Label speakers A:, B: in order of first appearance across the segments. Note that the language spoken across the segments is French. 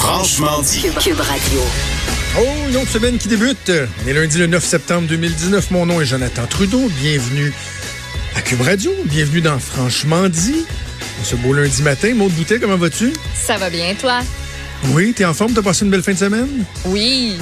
A: Franchement dit.
B: Cube Radio.
C: Oh, une autre semaine qui débute. On est lundi le 9 septembre 2019. Mon nom est Jonathan Trudeau. Bienvenue à Cube Radio. Bienvenue dans Franchement dit. Ce beau lundi matin. Maud Boutet, comment vas-tu?
D: Ça va bien, toi?
C: Oui, t'es en forme? T'as passé une belle fin de semaine?
D: Oui.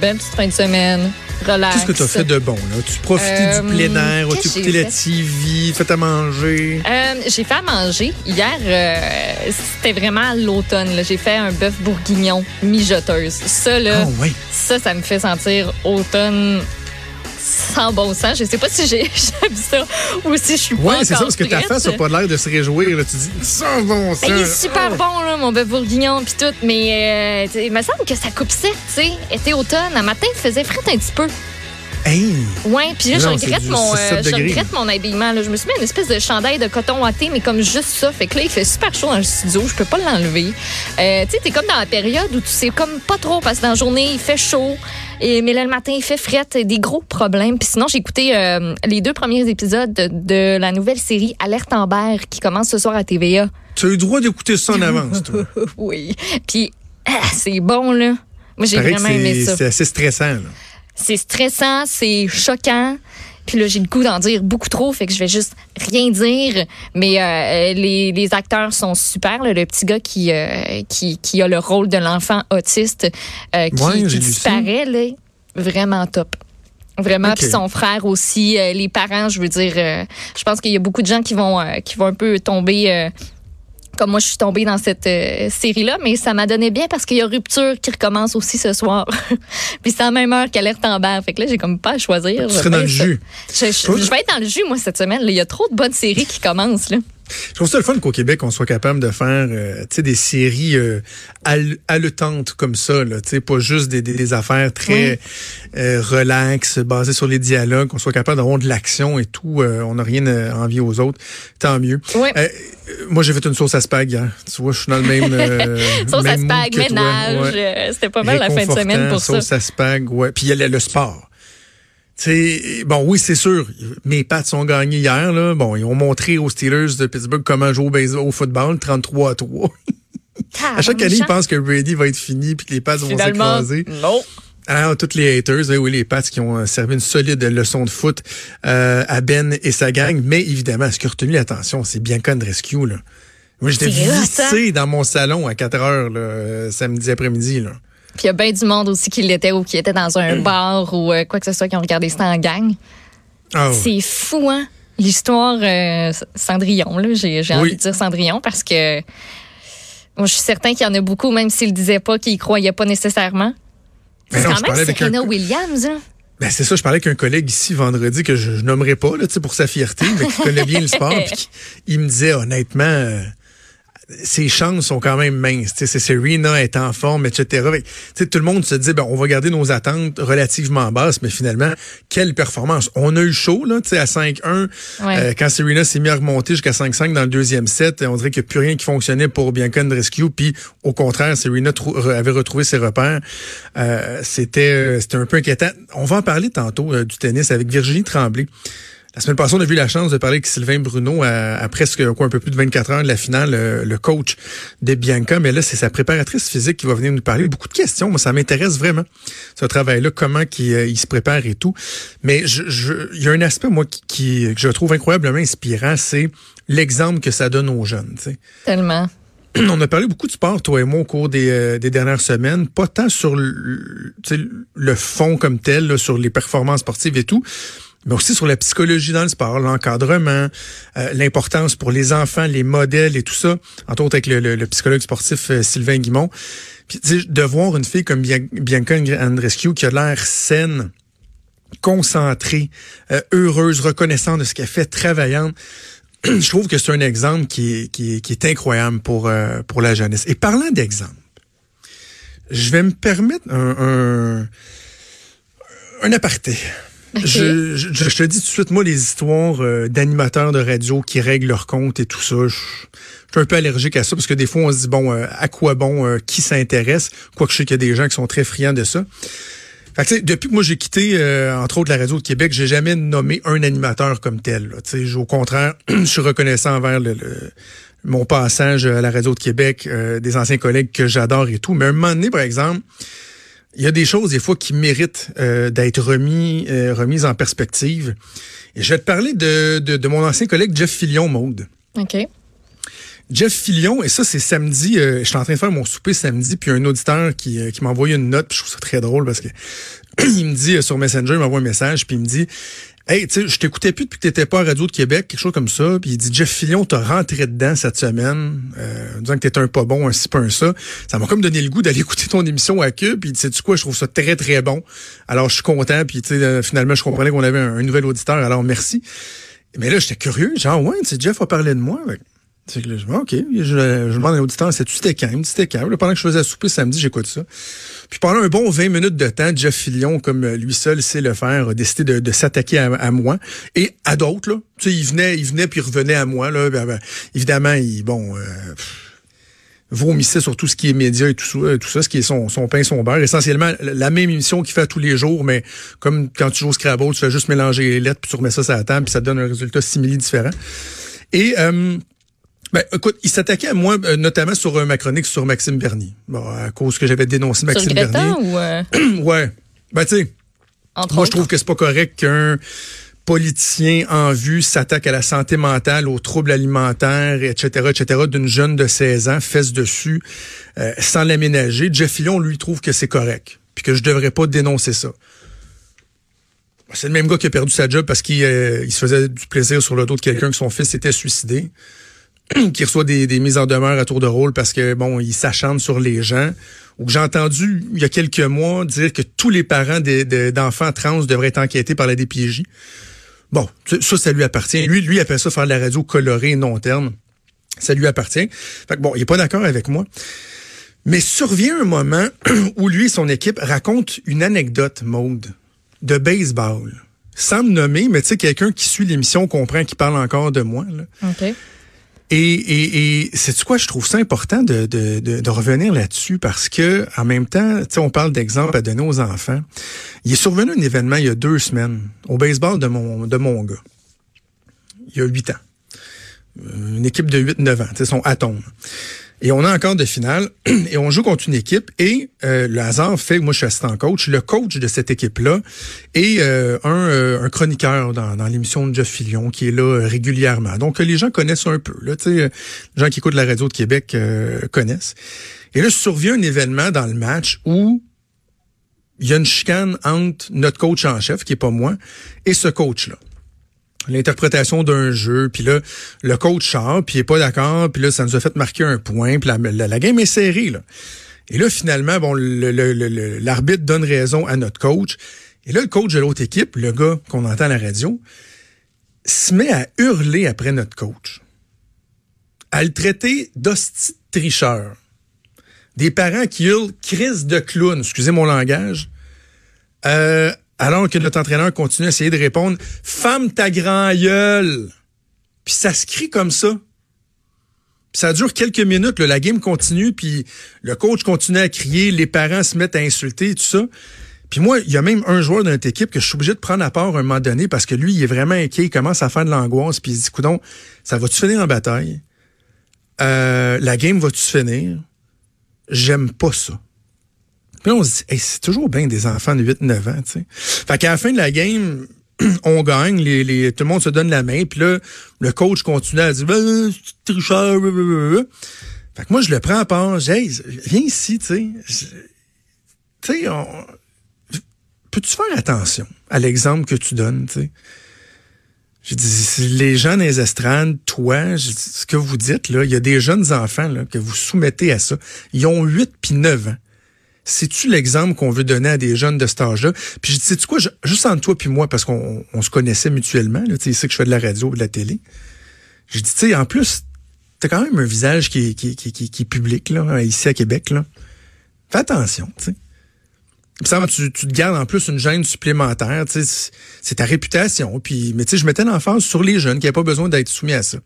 D: Belle petite fin de semaine. Relax.
C: Qu'est-ce que t'as fait de bon, là? Tu profitais
D: Euh,
C: du plein air? Écouté
D: j'ai
C: la? TV? Fait à manger?
D: Euh, j'ai fait à manger. Hier, euh, c'était vraiment l'automne. J'ai fait un bœuf bourguignon mijoteuse. Ça, là,
C: Ah, oui.
D: ça, ça me fait sentir automne sans bon sens. Je sais pas si j'ai j'aime ça ou si je suis pas
C: Oui, c'est ça, parce que ta face n'a pas l'air de se réjouir. Là. Tu dis, ça bon, ça.
D: Ben, il est super bon, là, mon bœuf bourguignon, puis tout. Mais euh, il me semble que ça coupe sec, tu sais. Été automne, un matin, il faisait frais un petit peu.
C: Hey!
D: Ouais, puis là, je regrette, mon,
C: 6-7
D: euh, je regrette mon habillement. Là. Je me suis mis une espèce de chandail de coton watté, mais comme juste ça. Fait que là, il fait super chaud dans le studio. Je peux pas l'enlever. Euh, tu sais, t'es comme dans la période où tu sais comme pas trop parce que dans la journée, il fait chaud. Et, mais là, le matin, il fait fret. Des gros problèmes. Puis sinon, j'ai écouté euh, les deux premiers épisodes de, de la nouvelle série Alerte Amber qui commence ce soir à TVA.
C: Tu as eu le droit d'écouter ça en avance, toi.
D: oui. Puis, ah, c'est bon, là. Moi, j'ai vraiment aimé ça.
C: c'est assez stressant. Là.
D: C'est stressant, c'est choquant. Puis là, j'ai le goût d'en dire beaucoup trop, fait que je vais juste rien dire. Mais euh, les, les acteurs sont super. là. Le petit gars qui, euh, qui, qui a le rôle de l'enfant autiste euh, qui,
C: Ouais,
D: qui disparaît, là, vraiment top. Vraiment, puis son frère aussi, les parents, je veux dire, je pense qu'il y a beaucoup de gens qui vont qui vont un peu tomber comme moi je suis tombée dans cette euh, série-là, mais ça m'a donné bien parce qu'il y a Rupture qui recommence aussi ce soir. Puis c'est à la même heure qu'Alerte Amber. Fait que là, j'ai comme pas à choisir.
C: Tu
D: Je
C: serais dans le jus.
D: Je, je- je vais être dans le jus, moi, cette semaine. là. Il y a trop de bonnes séries qui commencent. Là.
C: Je trouve ça le fun qu'au Québec, on soit capable de faire euh, des séries euh, haletantes comme ça. Là, pas juste des, des, des affaires très euh, relax, basées sur les dialogues, qu'on soit capable d'avoir de l'action et tout. euh, on n'a rien à envier aux autres. Tant mieux. Euh, euh, moi, j'ai fait une sauce à spag hier. Tu vois, je suis dans le même... Euh,
D: Sauce à
C: même
D: spag, ménage.
C: Ouais.
D: euh, C'était pas mal la fin de semaine pour ça.
C: Sauce à spag, ouais. Puis il y a le sport. Tu sais, bon, oui, c'est sûr. Mes Pats ont gagné hier, là. Bon, ils ont montré aux Steelers de Pittsburgh comment jouer au, baseball, au football, 33 à 3. à chaque année, ils pensent que Brady va être fini puis que les Pats vont s'écraser.
D: non.
C: Alors, tous les haters, eh oui, les Pats qui ont euh, servi une solide leçon de foot euh, à Ben et sa gang. Mais évidemment, ce qui a retenu l'attention, c'est Bianca Andrescu, là. Moi, j'étais
D: hein?
C: vissé dans mon salon à 4 heures, là, euh, samedi après-midi, là.
D: Puis il y a bien du monde aussi qui l'était ou qui était dans un bar ou euh, quoi que ce soit qui ont regardé ça en gang.
C: Ah.
D: C'est fou, hein? L'histoire euh, Cendrillon, là. J'ai
C: Oui.
D: envie de dire Cendrillon parce que moi, je suis certain qu'il y en a beaucoup, même s'ils le disaient pas, qu'ils y croyaient pas nécessairement.
C: Mais
D: C'est
C: non,
D: quand même Serena
C: un-
D: Williams, hein?
C: Ben c'est ça, je parlais avec un collègue ici vendredi que je, je nommerai pas là, tu sais, pour sa fierté, mais qui connaît bien le sport. puis qui- il me disait honnêtement, euh, ses chances sont quand même minces. Serena est en forme, etc. Fait que, tu sais, tout le monde se dit, ben on va garder nos attentes relativement basses, mais finalement, quelle performance. On a eu chaud là, tu sais, à 5-1
D: Ouais.
C: euh, quand Serena s'est mis à remonter jusqu'à 5-5 dans le deuxième set. On dirait qu'il n'y a plus rien qui fonctionnait pour Bianca Andreescu. Puis au contraire, Serena avait retrouvé ses repères. Euh, c'était euh, c'était un peu inquiétant. On va en parler tantôt euh, du tennis avec Virginie Tremblay. La semaine passée, on a eu la chance de parler avec Sylvain Bruno à, à presque quoi, un peu plus de 24 heures de la finale, euh, le coach de Bianca. Mais là, c'est sa préparatrice physique qui va venir nous parler. Beaucoup de questions. Moi, ça m'intéresse vraiment, ce travail-là, comment qu'il, euh, il se prépare et tout. Mais je, je- il y a un aspect, moi, qui, qui- que je trouve incroyablement inspirant, c'est l'exemple que ça donne aux jeunes. tu sais.
D: Tellement.
C: On a parlé beaucoup de sport, toi et moi, au cours des, euh, des dernières semaines. Pas tant sur le, le fond comme tel, là, sur les performances sportives et tout, mais aussi sur la psychologie dans le sport, l'encadrement, euh, l'importance pour les enfants, les modèles et tout ça. Entre autres avec le, psychologue sportif euh, Sylvain Guimont. Puis, de voir une fille comme Bian- Bianca Andrescu qui a l'air saine, concentrée, euh, heureuse, reconnaissante de ce qu'elle fait, travaillante. Je trouve que c'est un exemple qui est, qui incroyable pour, pour la jeunesse. Et parlant d'exemple, je vais me permettre un, un, un aparté. Je, je, je te dis tout de suite, moi, les histoires euh, d'animateurs de radio qui règlent leur compte et tout ça, je, je suis un peu allergique à ça parce que des fois, on se dit, bon, euh, à quoi bon, euh, qui s'intéresse? Quoique je sais qu'il y a des gens qui sont très friands de ça. Fait que, depuis que moi j'ai quitté, euh, entre autres, la radio de Québec, j'ai jamais nommé un animateur comme tel. là. Au contraire, je suis reconnaissant envers le, le- mon passage à la radio de Québec, euh, des anciens collègues que j'adore et tout. Mais à un moment donné, par exemple, il y a des choses des fois qui méritent euh, d'être remis, euh, remises en perspective. Et je vais te parler de, de, de mon ancien collègue Jeff Fillion, Maude.
D: OK.
C: Jeff Fillion, et ça c'est samedi, euh, je suis en train de faire mon souper samedi, puis un auditeur qui, qui m'a envoyé une note, puis je trouve ça très drôle parce que il me dit sur Messenger, il m'envoie un message, puis il me dit Hey, tu sais, je t'écoutais plus depuis que t'étais pas à Radio de Québec, quelque chose comme ça. Puis il dit Jeff Fillion, t'as rentré dedans cette semaine, euh, disant que t'étais un pas bon, un si pas un ça. Ça m'a comme donné le goût d'aller écouter ton émission à Cube. Puis sais tu quoi, je trouve ça très très bon. Alors je suis content. Puis tu sais, euh, finalement, je comprenais qu'on avait un, nouvel auditeur. Alors merci. Mais là, j'étais curieux. Genre ouais, tu sais, Jeff a parlé de moi. Que là, je OK, je, je demande à l'auditeur, c'est-tu c'était quand? C'était quand? Pendant que je faisais souper samedi, j'écoute ça. Puis pendant un bon 20 minutes de temps, Jeff Fillion, comme lui seul sait le faire, a décidé de, de s'attaquer à, moi et à d'autres. Là, tu sais, il venait, il venait puis il revenait à moi. Là, ben, évidemment, il bon. Euh, vomissait sur tout ce qui est média et tout ça, tout ça, ce qui est son, son pain, son beurre. Essentiellement, la même émission qu'il fait tous les jours, mais comme quand tu joues au Scrabble, tu fais juste mélanger les lettres, puis tu remets ça sur la table, puis ça te donne un résultat simili différent. Et euh, ben, écoute, il s'attaquait à moi, euh, notamment sur euh, ma chronique sur Maxime Bernier. Bon, à cause que j'avais dénoncé Maxime
D: sur
C: Bernier.
D: Ou euh...
C: ouais. Ben, tu sais, moi, je trouve que c'est pas correct qu'un politicien en vue s'attaque à la santé mentale, aux troubles alimentaires, etc., etc., d'une jeune de 16 ans, fesse dessus, euh, sans l'aménager. Jeff Fillon, lui, trouve que c'est correct, puis que je devrais pas dénoncer ça. C'est le même gars qui a perdu sa job parce qu'il il se faisait du plaisir sur le dos de quelqu'un que son fils s'était suicidé. qui reçoit des, des, mises en demeure à tour de rôle parce que bon, il s'acharne sur les gens. Ou que j'ai entendu il y a quelques mois dire que tous les parents d'enfants trans devraient être enquêtés par la DPJ. Bon, ça, ça lui appartient. Lui, lui appelle ça faire de la radio colorée non terme. Ça lui appartient. Fait que bon, il est pas d'accord avec moi. Mais survient un moment où lui et son équipe racontent une anecdote mode de baseball. Sans me nommer, mais tu sais, quelqu'un qui suit l'émission comprend qu'il parle encore de moi. Là. Et, et, et c'est quoi, je trouve ça important de, de, de, de revenir là-dessus parce que en même temps, on parle d'exemple à donner aux enfants. Il est survenu un événement il y a deux semaines au baseball de mon, de mon gars. Il y a huit ans. Une équipe de 8-9 ans, son atome. Et on a encore de finale et on joue contre une équipe et euh, le hasard fait moi je suis assistant coach. Le coach de cette équipe-là est euh, un, euh, un, chroniqueur dans, dans l'émission de Jeff Fillion qui est là régulièrement. Donc les gens connaissent un peu. Là, les gens qui écoutent la radio de Québec connaissent. Et là, survient un événement dans le match où il y a une chicane entre notre coach en chef, qui est pas moi, et ce coach-là l'interprétation d'un jeu, puis là, le coach sort, puis il est pas d'accord, puis là, ça nous a fait marquer un point, puis la, la, game est serrée, là. Et là, finalement, bon, l'arbitre donne raison à notre coach. Et là, le coach de l'autre équipe, le gars qu'on entend à la radio, se met à hurler après notre coach. À le traiter d'hostie tricheur. Des parents qui hurlent crise de clown, excusez mon langage. Euh, alors que notre entraîneur continue à essayer de répondre Femme ta grand gueule. Puis ça se crie comme ça. Puis ça dure quelques minutes, la game continue, puis le coach continue à crier, les parents se mettent à insulter, tout ça. Puis moi, il y a même un joueur de notre équipe que je suis obligé de prendre à part à un moment donné parce que lui, il est vraiment inquiet, il commence à faire de l'angoisse, puis il se dit, coudon, ça va-tu finir en bataille? Euh, la game va-tu finir? J'aime pas ça. Puis on se dit, c'est toujours bien des enfants de 8-9 ans, tu sais. Fait qu'à la fin de la game, on gagne, les, les, tout le monde se donne la main, puis là, le coach continue à dire, ben, tricheur, Fait que moi, je le prends à part, j'ai viens ici, tu sais. Tu sais, peux-tu faire attention à l'exemple que tu donnes, tu sais? Je dis, les gens les estrades, toi, ce que vous dites, là, il y a des jeunes enfants là, que vous soumettez à ça. Ils ont 8 puis 9 ans. C'est-tu l'exemple qu'on veut donner à des jeunes de cet âge-là? Puis je dis, sais-tu quoi, juste entre toi puis moi, parce qu'on on se connaissait mutuellement, tu sais, que je fais de la radio ou de la télé. J'ai dit, tu sais, en plus, t'as quand même un visage qui, qui, qui, est public, là, ici à Québec, là. Fais attention, tu sais. Ça, tu, tu te gardes en plus une gêne supplémentaire, c'est ta réputation. Puis, mais tu sais, je mettais l'enfance sur les jeunes qui n'avaient pas besoin d'être soumis à ça.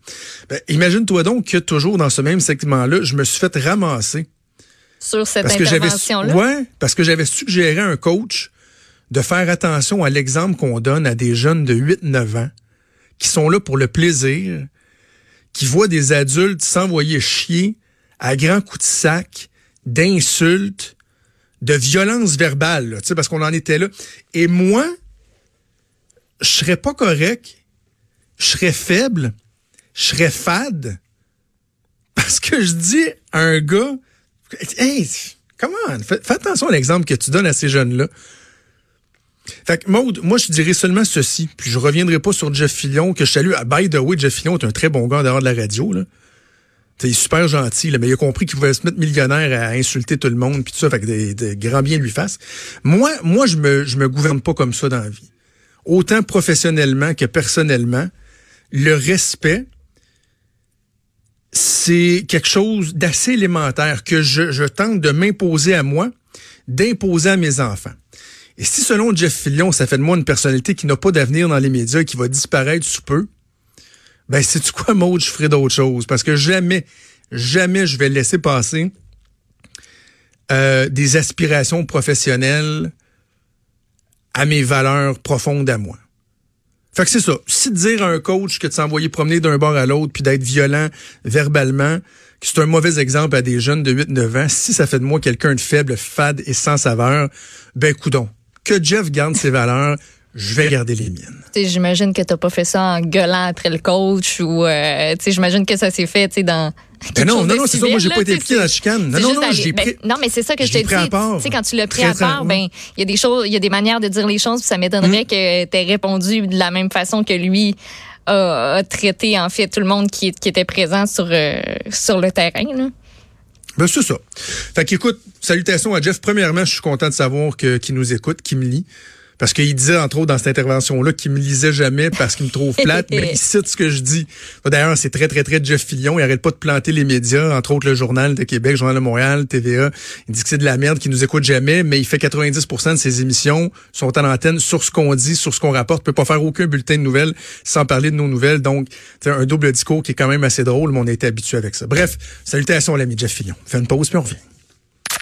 C: Ben, imagine-toi donc que toujours dans ce même segment-là, je me suis fait ramasser
D: sur cette intervention-là?
C: Ouais, parce que j'avais suggéré à un coach de faire attention à l'exemple qu'on donne à des jeunes de 8-9 ans qui sont là pour le plaisir, qui voit des adultes s'envoyer chier à grands coups de sac, d'insultes, de violence verbale, là, parce qu'on en était là. Et moi, je serais pas correct, je serais faible, je serais fade, parce que je dis à un gars, hey, comment, fais, fais attention à l'exemple que tu donnes à ces jeunes-là. Fait que Maude, moi je dirais seulement ceci, puis je reviendrai pas sur Jeff Fillion, que je salue. Ah, by the way, Jeff Fillion est un très bon gars dehors de la radio. Là. Il est super gentil, là, mais il a compris qu'il pouvait se mettre millionnaire à insulter tout le monde, puis tout ça, fait que des, des grands bien lui fasse. Moi, moi, je me, je me gouverne pas comme ça dans la vie. Autant professionnellement que personnellement, le respect, c'est quelque chose d'assez élémentaire que je, tente de m'imposer à moi, d'imposer à mes enfants. Et si selon Jeff Fillion, ça fait de moi une personnalité qui n'a pas d'avenir dans les médias qui va disparaître sous peu, ben c'est quoi, Maud, je ferai d'autres choses? Parce que jamais, jamais je vais laisser passer euh, des aspirations professionnelles à mes valeurs profondes à moi. Fait que c'est ça. Si dire à un coach que de s'envoyer promener d'un bord à l'autre puis d'être violent verbalement, que c'est un mauvais exemple à des jeunes de 8-9 ans, si ça fait de moi quelqu'un de faible, fade et sans saveur, ben coudon. Que Jeff garde ses valeurs, je vais garder les miennes.
D: J'imagine que t'as pas fait ça en gueulant après le coach ou euh, j'imagine que ça s'est fait dans
C: non, non, non, c'est ça. Moi, j'ai pas été impliqué dans la chicane. Non, non, non, j'ai
D: pris. Ben, non, mais c'est ça que je t'ai dit. Tu sais, quand tu l'as pris à part, ben, il y a des choses, il y a des manières de dire les choses, puis ça m'étonnerait que tu aies répondu de la même façon que lui a, traité, en fait, tout le monde qui, qui était présent sur, euh, sur le terrain, là.
C: Ben, c'est ça. Fait qu'écoute, salutations à Jeff. Premièrement, je suis content de savoir qu'il nous écoute, qu'il me lit. Parce qu'il disait, entre autres, dans cette intervention-là, qu'il me lisait jamais parce qu'il me trouve plate, mais il cite ce que je dis. D'ailleurs, c'est très, très, très Jeff Fillion. Il arrête pas de planter les médias, entre autres le Journal de Québec, Journal de Montréal, TVA. Il dit que c'est de la merde, qu'il nous écoute jamais, mais il fait 90% de ses émissions sont en antenne sur ce qu'on dit, sur ce qu'on rapporte. Peut pas faire aucun bulletin de nouvelles sans parler de nos nouvelles. Donc, c'est un double discours qui est quand même assez drôle, mais on a été habitué avec ça. Bref, salutations à l'ami Jeff Fillion. Fait une pause, puis on revient.